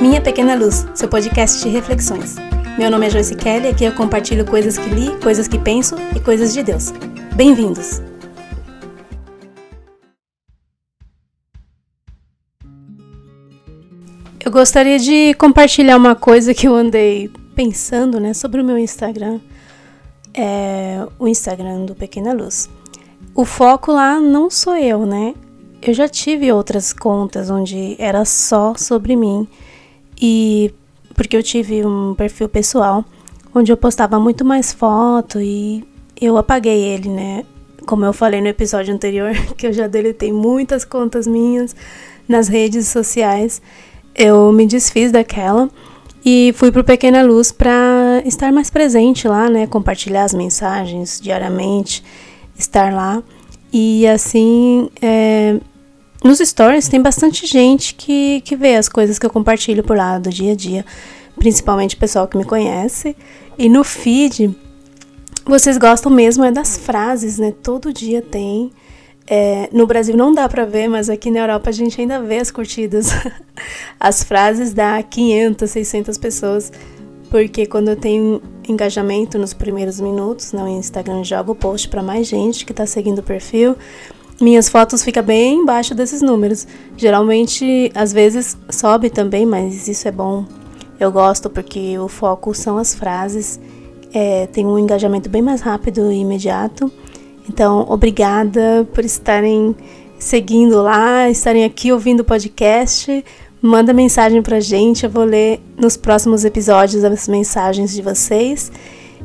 Minha Pequena Luz, seu podcast de reflexões. Meu nome é Joyce Kelly e aqui eu compartilho coisas que li, coisas que penso e coisas de Deus. Bem-vindos! Eu gostaria de compartilhar uma coisa que eu andei pensando, né, sobre o meu Instagram, é o Instagram do Pequena Luz. O foco lá não sou eu, né? Eu já tive outras contas onde era só sobre mim e porque eu tive um perfil pessoal onde eu postava muito mais foto e eu apaguei ele, né? Como eu falei no episódio anterior, que eu já deletei muitas contas minhas nas redes sociais, eu me desfiz daquela e fui pro Pequena Luz para estar mais presente lá, né? Compartilhar as mensagens diariamente, estar lá. E assim, é, nos stories tem bastante gente que, que vê as coisas que eu compartilho por lá do dia a dia, principalmente o pessoal que me conhece. E no feed, vocês gostam mesmo é das frases, né? Todo dia tem. É, no Brasil não dá pra ver, mas aqui na Europa a gente ainda vê as curtidas. as frases dá 500, 600 pessoas. Porque quando eu tenho engajamento nos primeiros minutos no Instagram, jogo o post para mais gente que tá seguindo o perfil minhas fotos ficam bem embaixo desses números. Geralmente, às vezes sobe também, mas isso é bom. Eu gosto porque o foco são as frases. É, tem um engajamento bem mais rápido e imediato. Então, obrigada por estarem seguindo lá, estarem aqui ouvindo o podcast. Manda mensagem pra gente, eu vou ler nos próximos episódios as mensagens de vocês.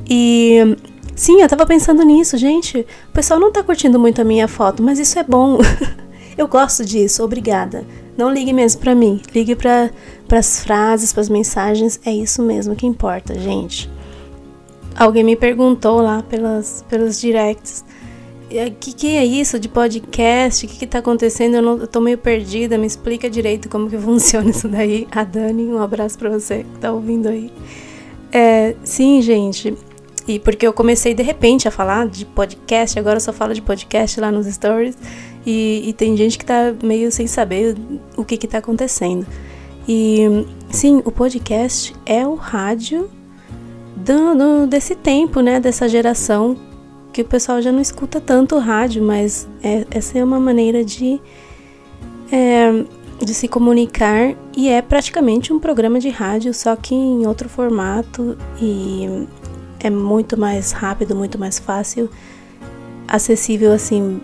E Sim, eu tava pensando nisso, gente. O pessoal não tá curtindo muito a minha foto, mas isso é bom. eu gosto disso, obrigada. Não ligue mesmo para mim, ligue para as frases, para as mensagens, é isso mesmo que importa, gente. Alguém me perguntou lá pelas, pelos directs. O que, que é isso de podcast? O que, que tá acontecendo? Eu, não, eu tô meio perdida. Me explica direito como que funciona isso daí. A Dani, um abraço para você que tá ouvindo aí. É, sim, gente. E porque eu comecei de repente a falar de podcast, agora eu só falo de podcast lá nos stories. E, e tem gente que tá meio sem saber o que que tá acontecendo. E sim, o podcast é o rádio do, do, desse tempo, né? Dessa geração que o pessoal já não escuta tanto o rádio, mas é, essa é uma maneira de, é, de se comunicar e é praticamente um programa de rádio, só que em outro formato e é muito mais rápido, muito mais fácil, acessível assim,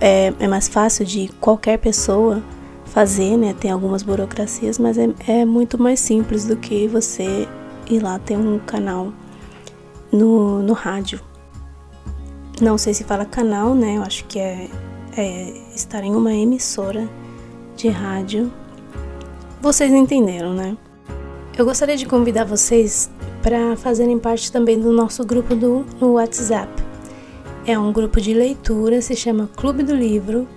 é, é mais fácil de qualquer pessoa fazer, né? Tem algumas burocracias, mas é, é muito mais simples do que você ir lá ter um canal no, no rádio. Não sei se fala canal, né? Eu acho que é, é estar em uma emissora de rádio. Vocês entenderam, né? Eu gostaria de convidar vocês para fazerem parte também do nosso grupo do, no WhatsApp. É um grupo de leitura, se chama Clube do Livro,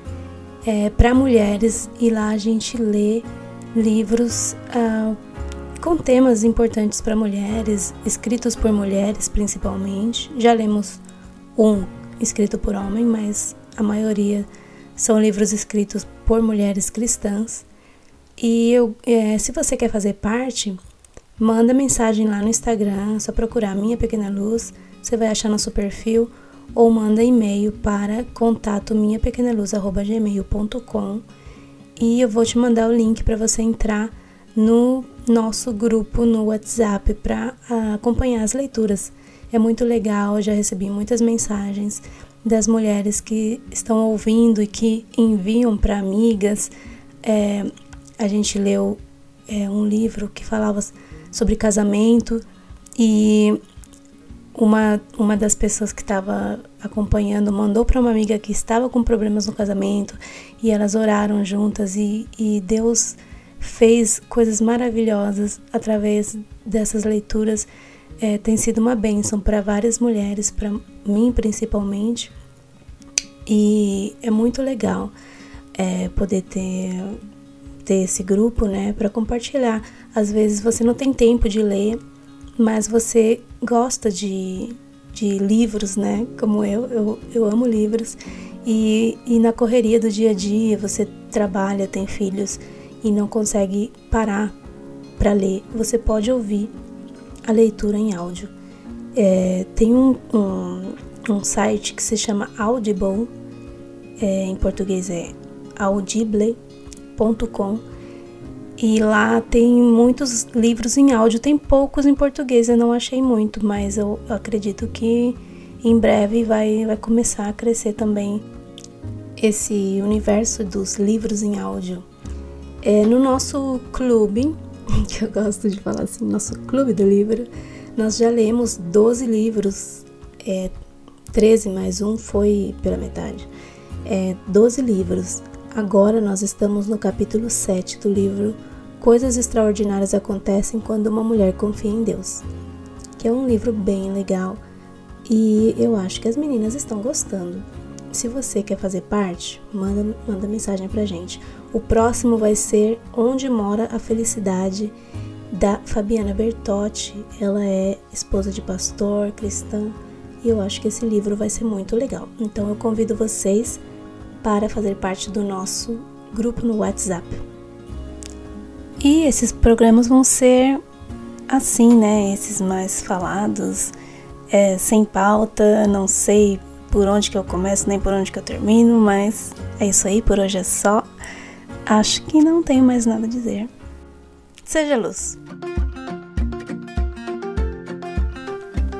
é, para mulheres e lá a gente lê livros ah, com temas importantes para mulheres, escritos por mulheres principalmente. Já lemos um escrito por homem, mas a maioria são livros escritos por mulheres cristãs. E eu, é, se você quer fazer parte, Manda mensagem lá no Instagram, só procurar Minha Pequena Luz, você vai achar nosso perfil ou manda e-mail para contato minhapequenaluz@gmail.com e eu vou te mandar o link para você entrar no nosso grupo no WhatsApp para uh, acompanhar as leituras. É muito legal, já recebi muitas mensagens das mulheres que estão ouvindo e que enviam para amigas. É, a gente leu é, um livro que falava sobre casamento e uma, uma das pessoas que estava acompanhando mandou para uma amiga que estava com problemas no casamento e elas oraram juntas e, e Deus fez coisas maravilhosas através dessas leituras. É, tem sido uma bênção para várias mulheres, para mim principalmente, e é muito legal é, poder ter ter esse grupo, né, para compartilhar. Às vezes você não tem tempo de ler, mas você gosta de, de livros, né, como eu, eu, eu amo livros. E, e na correria do dia a dia, você trabalha, tem filhos e não consegue parar para ler, você pode ouvir a leitura em áudio. É, tem um, um, um, site que se chama Audible, é, em português é e lá tem muitos livros em áudio, tem poucos em português, eu não achei muito, mas eu acredito que em breve vai, vai começar a crescer também esse universo dos livros em áudio. É, no nosso clube, que eu gosto de falar assim, nosso clube do livro, nós já lemos 12 livros, é, 13 mais um foi pela metade, é, 12 livros. Agora nós estamos no capítulo 7 do livro Coisas Extraordinárias Acontecem Quando uma Mulher Confia em Deus, que é um livro bem legal e eu acho que as meninas estão gostando. Se você quer fazer parte, manda, manda mensagem pra gente. O próximo vai ser Onde Mora a Felicidade, da Fabiana Bertotti. Ela é esposa de pastor, cristã, e eu acho que esse livro vai ser muito legal. Então eu convido vocês para fazer parte do nosso grupo no WhatsApp. E esses programas vão ser assim, né? Esses mais falados, é, sem pauta, não sei por onde que eu começo nem por onde que eu termino, mas é isso aí, por hoje é só. Acho que não tenho mais nada a dizer. Seja luz.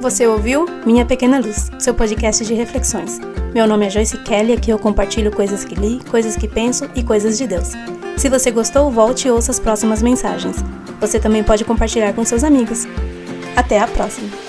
Você ouviu Minha Pequena Luz, seu podcast de reflexões. Meu nome é Joyce Kelly, aqui eu compartilho coisas que li, coisas que penso e coisas de Deus. Se você gostou, volte e ouça as próximas mensagens. Você também pode compartilhar com seus amigos. Até a próxima!